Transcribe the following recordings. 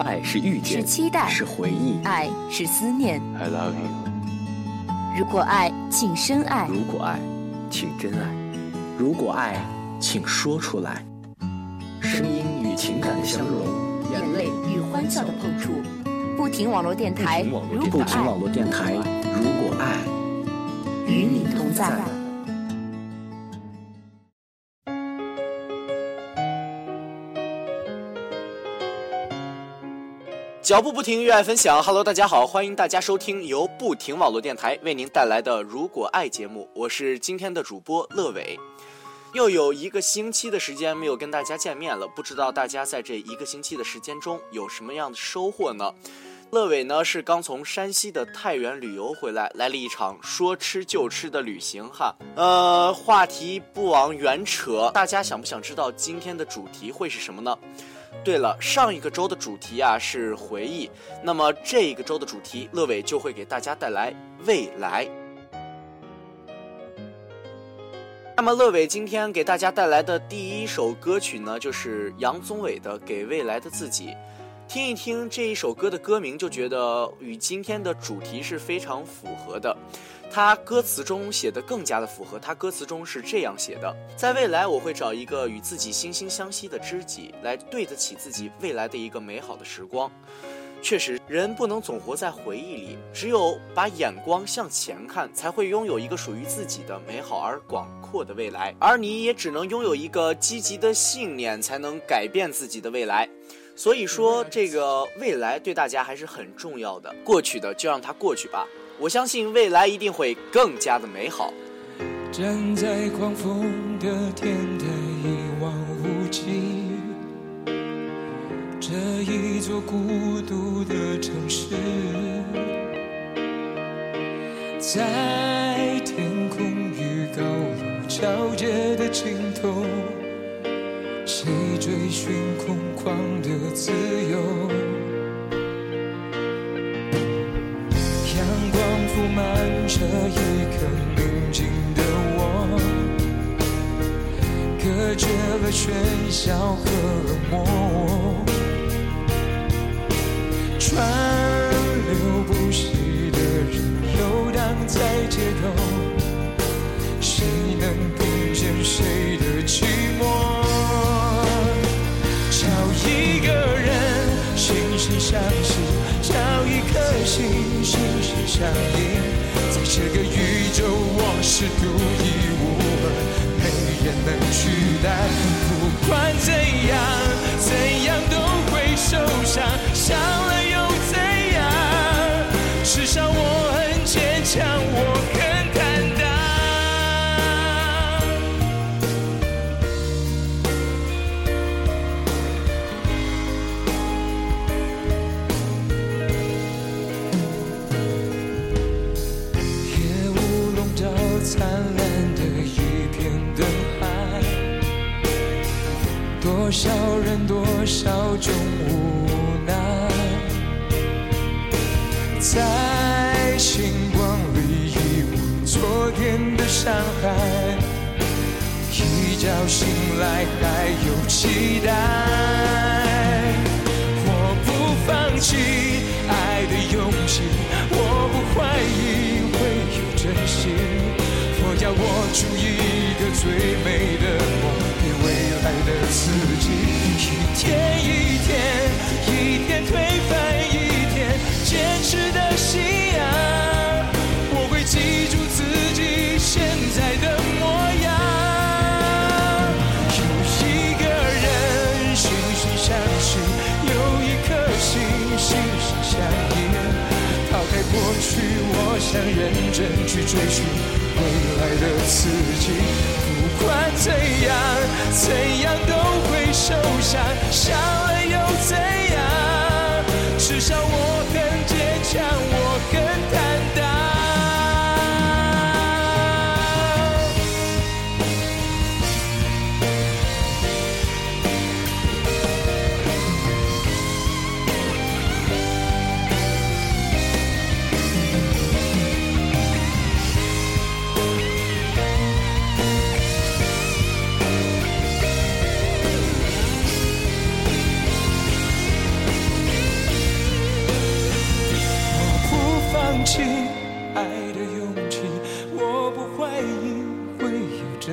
爱是遇见，是期待，是回忆，爱是思念。I love you。如果爱，请深爱；如果爱，请真爱；如果爱，请说出来。声音与情感的相融，眼泪与欢笑的碰触。不停网络电台，不停网络电台，如果爱，与你同在。脚步不停，热爱分享。Hello，大家好，欢迎大家收听由不停网络电台为您带来的《如果爱》节目，我是今天的主播乐伟。又有一个星期的时间没有跟大家见面了，不知道大家在这一个星期的时间中有什么样的收获呢？乐伟呢是刚从山西的太原旅游回来，来了一场说吃就吃的旅行哈。呃，话题不往远扯，大家想不想知道今天的主题会是什么呢？对了，上一个周的主题啊是回忆，那么这一个周的主题，乐伟就会给大家带来未来。那么乐伟今天给大家带来的第一首歌曲呢，就是杨宗纬的《给未来的自己》。听一听这一首歌的歌名，就觉得与今天的主题是非常符合的。他歌词中写的更加的符合，他歌词中是这样写的：在未来，我会找一个与自己惺惺相惜的知己，来对得起自己未来的一个美好的时光。确实，人不能总活在回忆里，只有把眼光向前看，才会拥有一个属于自己的美好而广阔的未来。而你也只能拥有一个积极的信念，才能改变自己的未来。所以说，这个未来对大家还是很重要的。过去的就让它过去吧，我相信未来一定会更加的美好。站在狂风的天台，一望无际，这一座孤独的城市，在天空与高楼交接的尽头。谁追寻空旷的自由？阳光铺满这一刻宁静的我，隔绝了喧嚣和冷漠。川流不息的人游荡在街头，相印，在这个宇宙我是独一无二，没人能取代。不管怎样，笑中无奈，在星光里遗忘昨天的伤害，一觉醒来还有期待。我不放弃爱的勇气，我不怀疑会有真心。我要握住一个最美，的自己。一天一天，一天推翻一天，坚持的信仰。我会记住自己现在的模样。有一个人惺惺相惜，有一颗心心心相印。抛开过去，我想认真去追寻未来的自己。不管怎样，怎样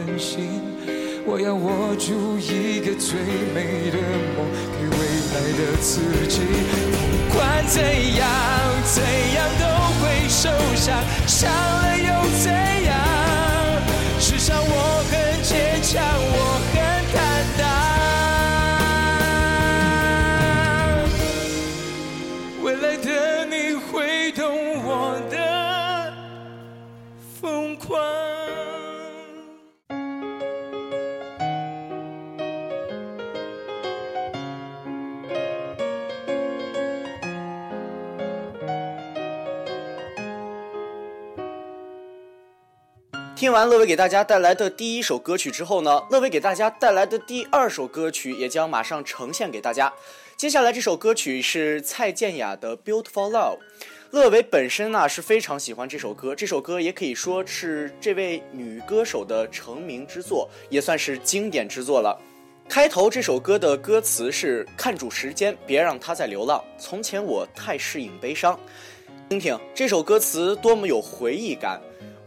真心。我要握住一个最美的梦，给未来的自己。不管怎样，怎样都会受伤，伤了又怎样？至少我很坚强，听完乐伟给大家带来的第一首歌曲之后呢，乐伟给大家带来的第二首歌曲也将马上呈现给大家。接下来这首歌曲是蔡健雅的《Beautiful Love》。乐伟本身呢是非常喜欢这首歌，这首歌也可以说是这位女歌手的成名之作，也算是经典之作了。开头这首歌的歌词是“看住时间，别让它再流浪。从前我太适应悲伤。”听听这首歌词多么有回忆感。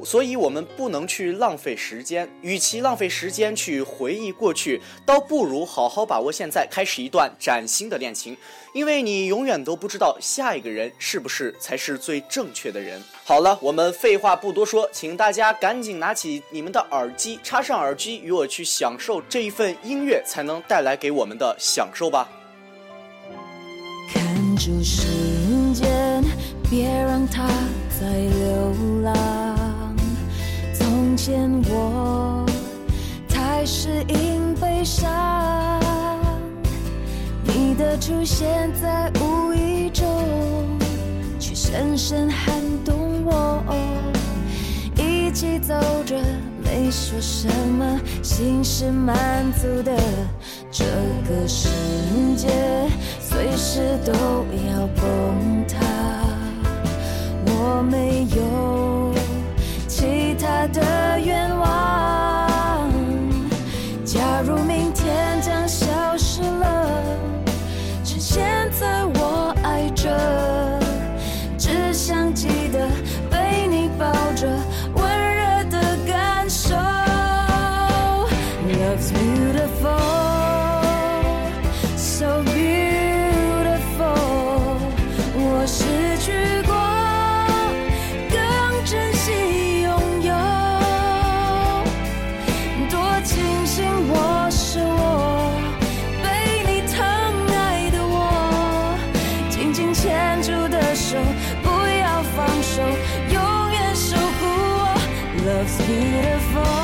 所以，我们不能去浪费时间。与其浪费时间去回忆过去，倒不如好好把握现在，开始一段崭新的恋情。因为你永远都不知道下一个人是不是才是最正确的人。好了，我们废话不多说，请大家赶紧拿起你们的耳机，插上耳机，与我去享受这一份音乐才能带来给我们的享受吧。看住时间，别让它再流浪。见我太适应悲伤，你的出现在无意中，却深深撼动我。一起走着，没说什么，心是满足的。这个世界随时都要崩塌，我没 beautiful,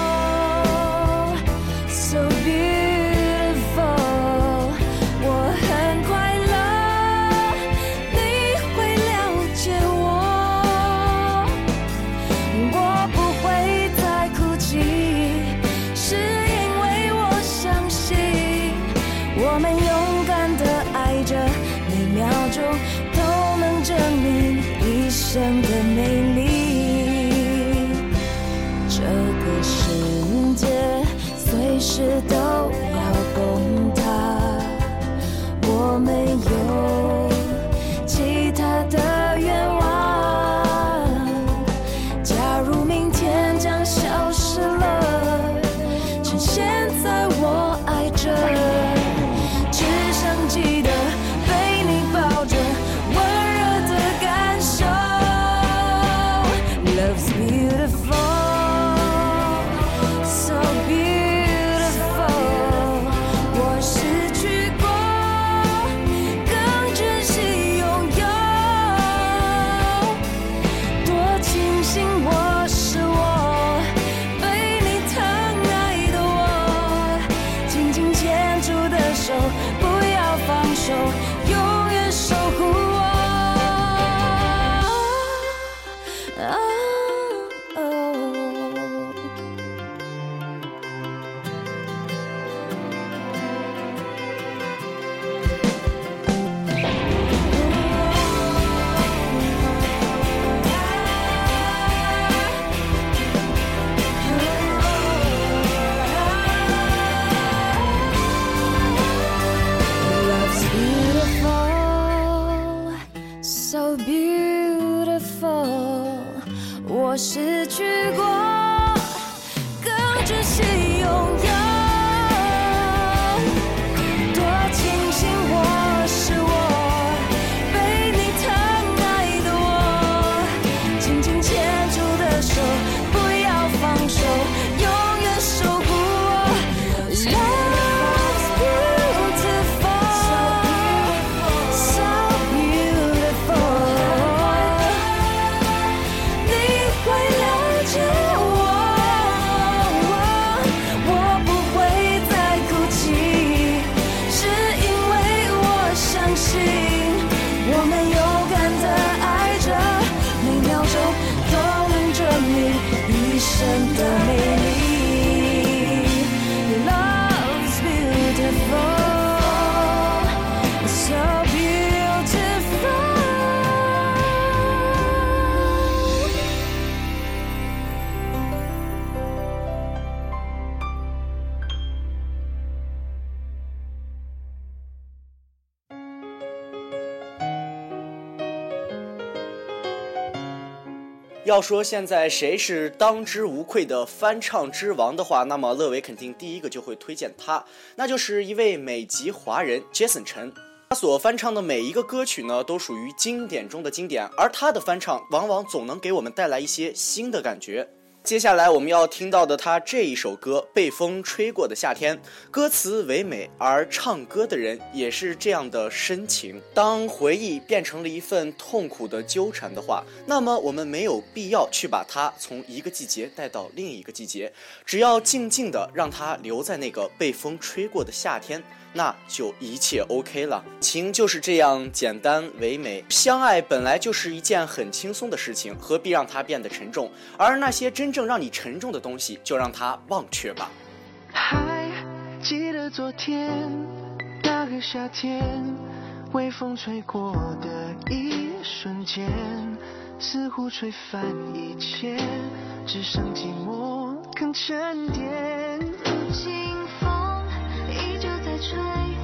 要说现在谁是当之无愧的翻唱之王的话，那么乐伟肯定第一个就会推荐他，那就是一位美籍华人 Jason 陈。他所翻唱的每一个歌曲呢，都属于经典中的经典，而他的翻唱往往总能给我们带来一些新的感觉。接下来我们要听到的他这一首歌《被风吹过的夏天》，歌词唯美，而唱歌的人也是这样的深情。当回忆变成了一份痛苦的纠缠的话，那么我们没有必要去把它从一个季节带到另一个季节，只要静静的让它留在那个被风吹过的夏天。那就一切 OK 了。情就是这样简单唯美，相爱本来就是一件很轻松的事情，何必让它变得沉重？而那些真正让你沉重的东西，就让它忘却吧。还记得昨天那个夏天，微风吹过的一瞬间，似乎吹翻一切，只剩寂寞更沉淀。吹，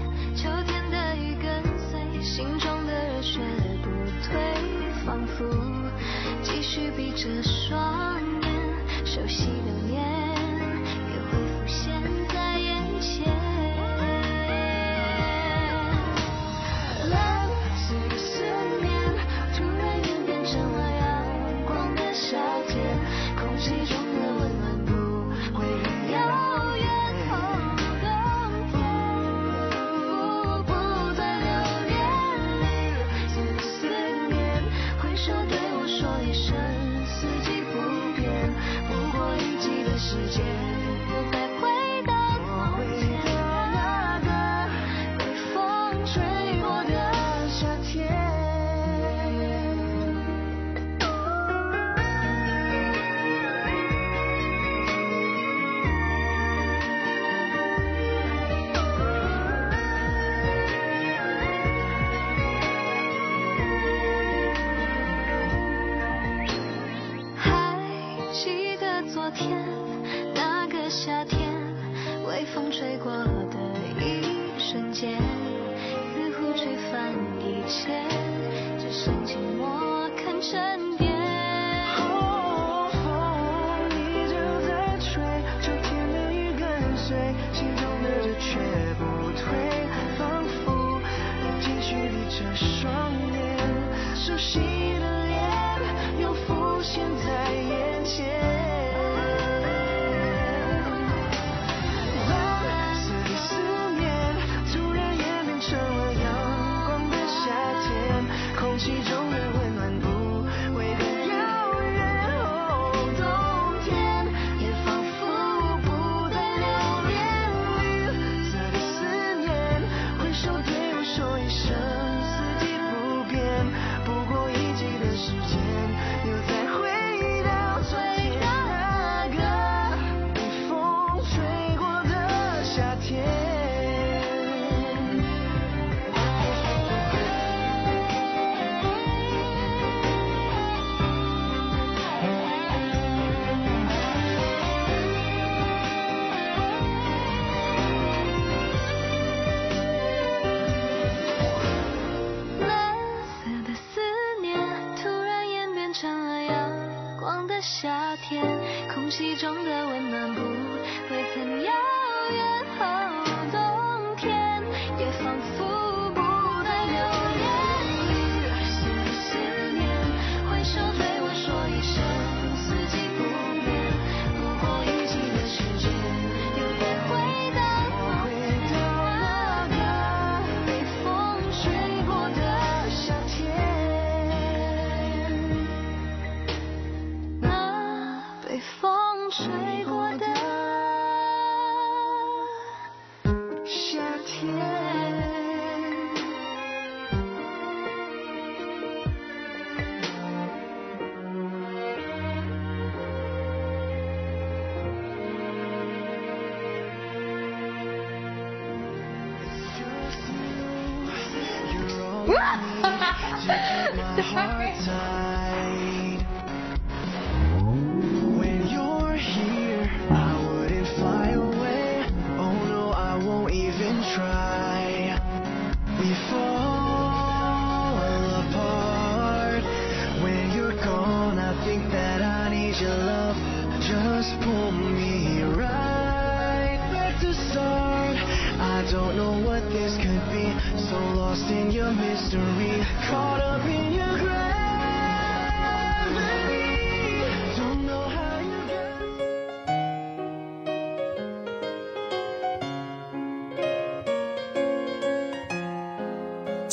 空气中的温暖不会怎样 hard time.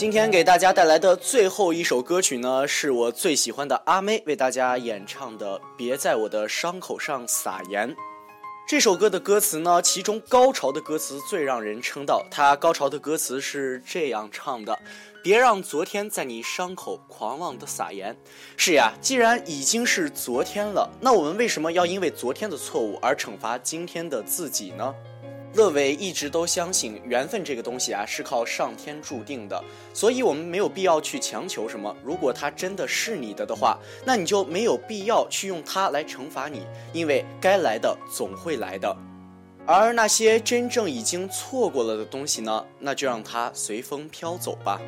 今天给大家带来的最后一首歌曲呢，是我最喜欢的阿妹为大家演唱的《别在我的伤口上撒盐》。这首歌的歌词呢，其中高潮的歌词最让人称道。它高潮的歌词是这样唱的：“别让昨天在你伤口狂妄的撒盐。”是呀，既然已经是昨天了，那我们为什么要因为昨天的错误而惩罚今天的自己呢？乐伟一直都相信缘分这个东西啊是靠上天注定的，所以我们没有必要去强求什么。如果它真的是你的的话，那你就没有必要去用它来惩罚你，因为该来的总会来的。而那些真正已经错过了的东西呢，那就让它随风飘走吧。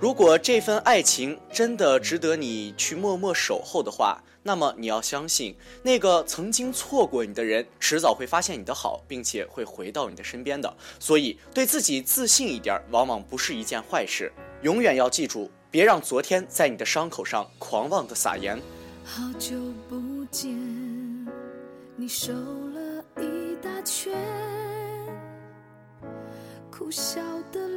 如果这份爱情真的值得你去默默守候的话，那么你要相信，那个曾经错过你的人，迟早会发现你的好，并且会回到你的身边的。所以，对自己自信一点，往往不是一件坏事。永远要记住，别让昨天在你的伤口上狂妄的撒盐。好久不见，你瘦了一大圈，苦笑的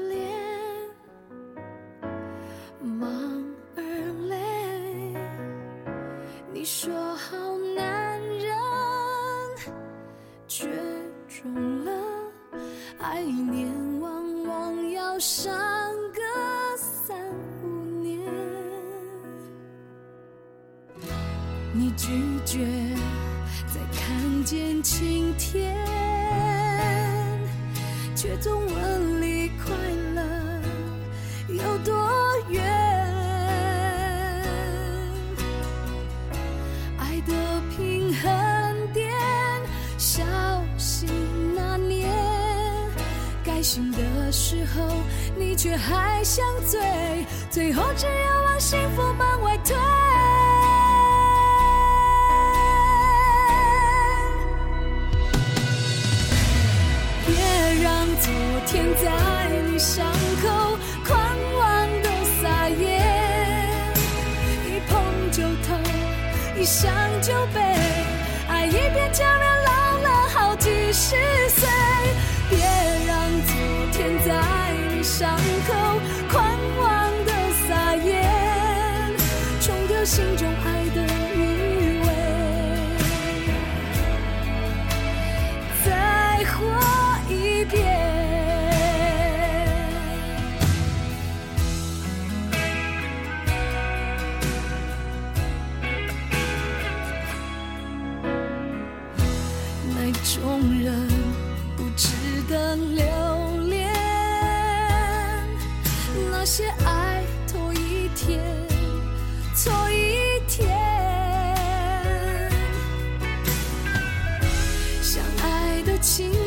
上个三五年。你拒绝再看见晴天，却总问你快乐有多时候，你却还想醉，最后只有往幸福门外推。别让昨天在你伤口狂妄的撒野，一碰就痛，一想就悲，爱一遍叫人老了好几十岁。伤口的情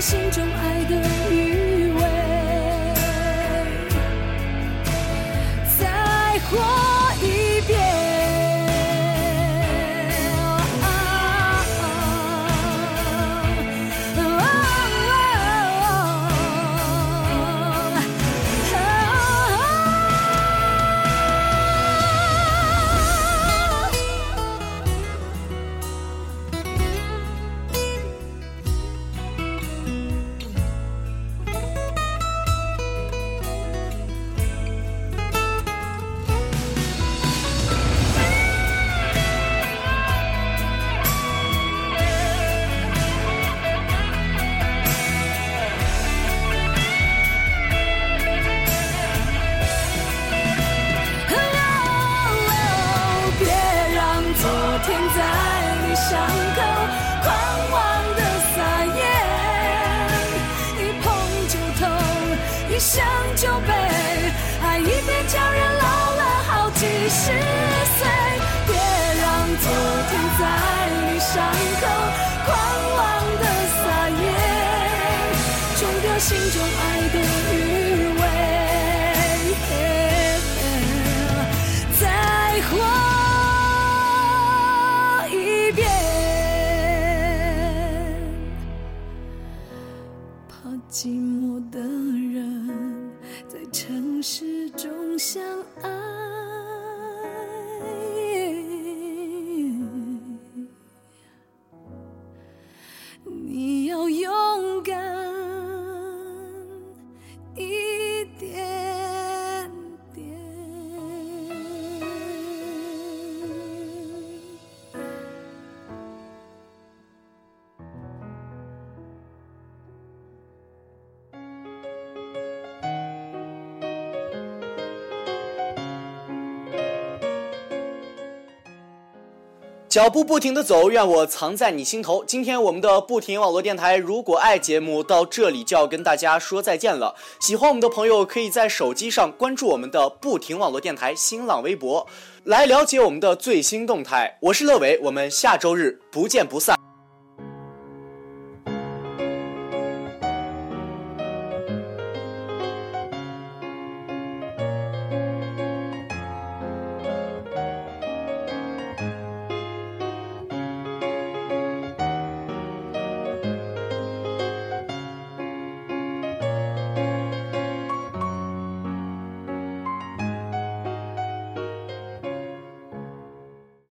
心中爱的寂寞的人在城市中相爱。脚步不停的走，愿我藏在你心头。今天我们的不停网络电台《如果爱》节目到这里就要跟大家说再见了。喜欢我们的朋友可以在手机上关注我们的不停网络电台新浪微博，来了解我们的最新动态。我是乐伟，我们下周日不见不散。